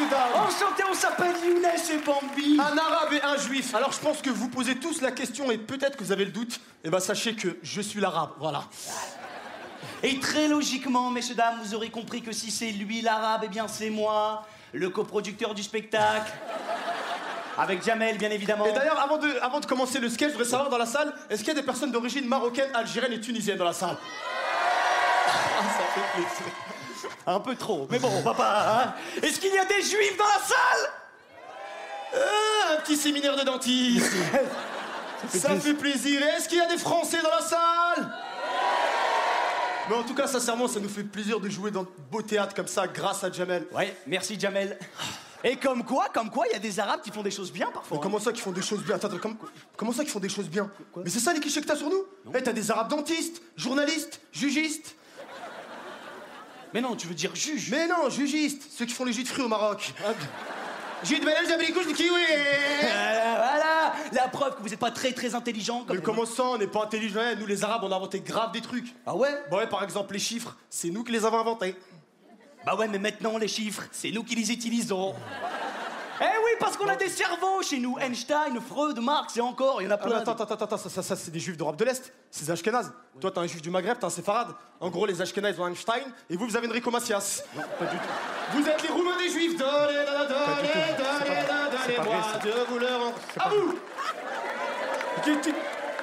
Enchanté, on s'appelle Younes et Bambi. Un arabe et un juif. Alors je pense que vous posez tous la question et peut-être que vous avez le doute. Eh ben sachez que je suis l'arabe, voilà. Et très logiquement, messieurs, dames, vous aurez compris que si c'est lui l'arabe, eh bien c'est moi, le coproducteur du spectacle. Avec Jamel, bien évidemment. Et d'ailleurs, avant de, avant de commencer le sketch, je voudrais savoir dans la salle, est-ce qu'il y a des personnes d'origine marocaine, algérienne et tunisienne dans la salle Ah, ça fait plaisir. Un peu trop, mais bon, pas. hein. Est-ce qu'il y a des juifs dans la salle? Ah, un petit séminaire de dentiste. Ça fait plaisir. Est-ce qu'il y a des Français dans la salle? Mais en tout cas, sincèrement, ça nous fait plaisir de jouer dans de beaux théâtres comme ça grâce à Jamel. Ouais, merci Jamel. Et comme quoi, comme quoi, il y a des Arabes qui font des choses bien parfois. Mais comment ça qu'ils font des choses bien? Attends, attends, comment, comment ça qu'ils font des choses bien? Mais c'est ça les clichés que t'as sur nous? Eh, t'as des arabes dentistes, journalistes, jugistes Mais non, tu veux dire juge. Mais non, jugistes, ceux qui font les jus de fruits au Maroc. Jus de banane, d'abricot, de kiwi Voilà, voilà, la preuve que vous n'êtes pas très très intelligent. Comme Mais comment ça, on n'est pas intelligents Nous les arabes, on a inventé grave des trucs. Ah ouais? Bah ouais, par exemple, les chiffres, c'est nous qui les avons inventés. Bah ouais, mais maintenant les chiffres, c'est nous qui les utilisons. Oui, parce qu'on a des cerveaux chez nous. Einstein, Freud, Marx et encore, il y en a Ah, plein. attends, attends, attends, attends, ça, ça, ça, c'est des juifs d'Europe de l'Est, c'est des Ashkénazes. Toi, t'as un juif du Maghreb, t'as un séfarade. En gros, les Ashkénazes ont Einstein, et vous, vous avez Enrico Macias. Non, pas du tout. Vous êtes les Roumains des juifs. De. À vous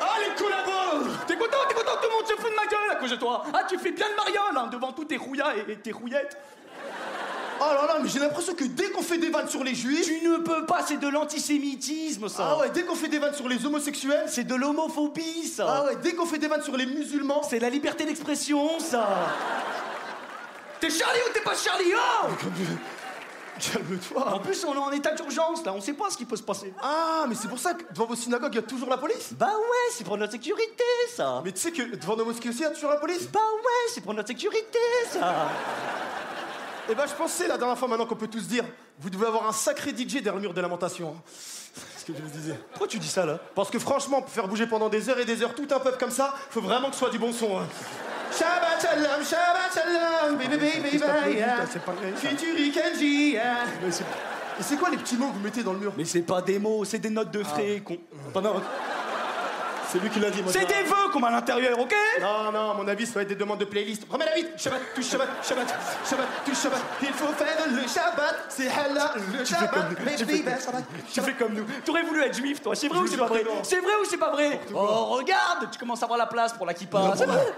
Ah, les collabos T'es content, t'es content, tout le monde se fout de ma gueule à cause de toi. Ah, tu fais bien le mariole hein, devant tous tes rouillas et, et tes rouillettes. Oh là là, mais j'ai l'impression que dès qu'on fait des vannes sur les juifs. Tu ne peux pas, c'est de l'antisémitisme ça. Ah ouais, dès qu'on fait des vannes sur les homosexuels. C'est de l'homophobie ça. Ah ouais, dès qu'on fait des vannes sur les musulmans. C'est la liberté d'expression ça. T'es Charlie ou t'es pas Charlie oh Calme-toi. En plus, on est en état d'urgence là, on sait pas ce qui peut se passer. Ah, mais c'est pour ça que devant vos synagogues, il y a toujours la police Bah ouais, c'est pour notre sécurité ça. Mais tu sais que devant nos mosquées aussi, il y a toujours la police Bah ouais, c'est pour notre sécurité ça. Eh ben, je pensais la dernière fois maintenant qu'on peut tous dire, vous devez avoir un sacré DJ derrière le mur de lamentation. hein. C'est ce que je vous disais. Pourquoi tu dis ça là? Parce que franchement, pour faire bouger pendant des heures et des heures tout un peuple comme ça, faut vraiment que ce soit du bon son. hein. Shabbat shalom, Shabbat shalom, baby baby baby. Futuri Kenji. hein. Et c'est quoi les petits mots que vous mettez dans le mur? Mais c'est pas des mots, c'est des notes de frais. Pendant- C'est lui qui l'a dit, moi. C'est des vœux qu'on met à l'intérieur, ok Non, non, à mon avis, ça va être des demandes de playlist. Remets la vite Shabbat, touche Shabbat, Shabbat, Shabbat, touche Shabbat. Il faut faire le Shabbat, c'est halal, le Shabbat. Mais tu comme- Shabbat. Tu fais comme nous. T'aurais voulu être juif, toi. C'est vrai Je ou c'est pas vrai. C'est vrai ou c'est pas vrai Oh, regarde Tu commences à avoir la place pour la kippa. C'est vrai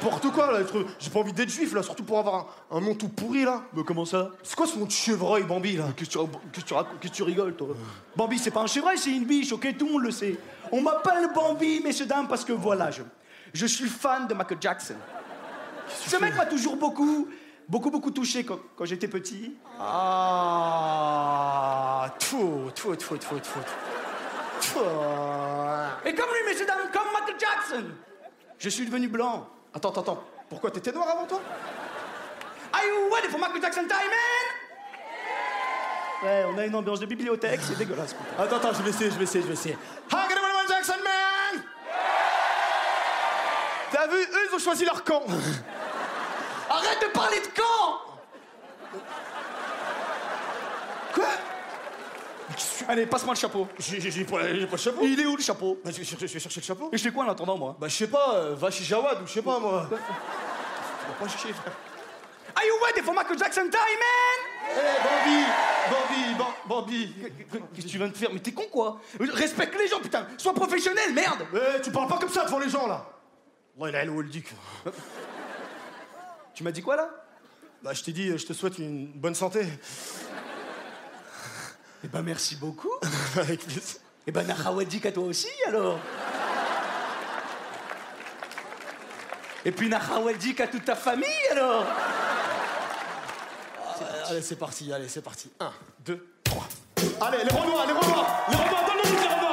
N'importe quoi, là. être- J'ai pas envie d'être juif, là, surtout pour avoir un, nom tout pourri, là. Mais comment ça C'est quoi ce nom de chevreuil, Bambi, là Qu'est-ce que tu, tu Qu'est-ce que tu rigoles, toi Bambi, c'est pas un chevreuil, c'est une biche, ok Tout le monde le sait. On m'appelle Bambi, messieurs, dames, parce que voilà, je, je suis fan de Michael Jackson. Ce mec m'a toujours beaucoup, beaucoup, beaucoup touché quand, quand j'étais petit. Ah. Tfou, tfou, tfou, tfou. Tfou. Et comme lui, messieurs, dames, comme Michael Jackson, je suis devenu blanc. Attends, attends, attends. Pourquoi t'étais noir avant toi? Are you ready for Michael Jackson time, man? Ouais, on a une ambiance de bibliothèque, c'est dégueulasse. Attends, attends, je vais essayer, je vais essayer, je vais essayer. Hi, get Michael Jackson, man T'as vu, eux, ils ont choisi leur camp. Arrête de parler de camp! Quoi? Allez, passe-moi le chapeau. J'ai pas, pas le chapeau. Il est où le chapeau? Bah, je, vais chercher- je vais chercher le chapeau. Et je fais quoi en attendant, moi? Bah, je sais pas, euh, va chez Jawad ou je sais pas, moi. Pas chercher, frère. Are you ready for Michael Jackson time, man? Eh, Bambi Bambi, Bam- Bambi. Qu'est-ce que tu viens de faire? Mais t'es con, quoi? Respecte les gens, putain. Sois professionnel, merde. Eh, tu parles pas comme ça devant les gens, là Est dit Tu m'as dit quoi, là? Bah, je t'ai dit, je te souhaite une bonne santé. Eh ben, merci beaucoup. Avec plaisir. Eh ben, Nahawadik à toi aussi, alors Et puis Nahawadik à toute ta famille, alors Allez, c'est parti, allez, c'est parti. Un, deux, trois. Allez, les Renois, les Renois Les Renois, donne-le les Renois,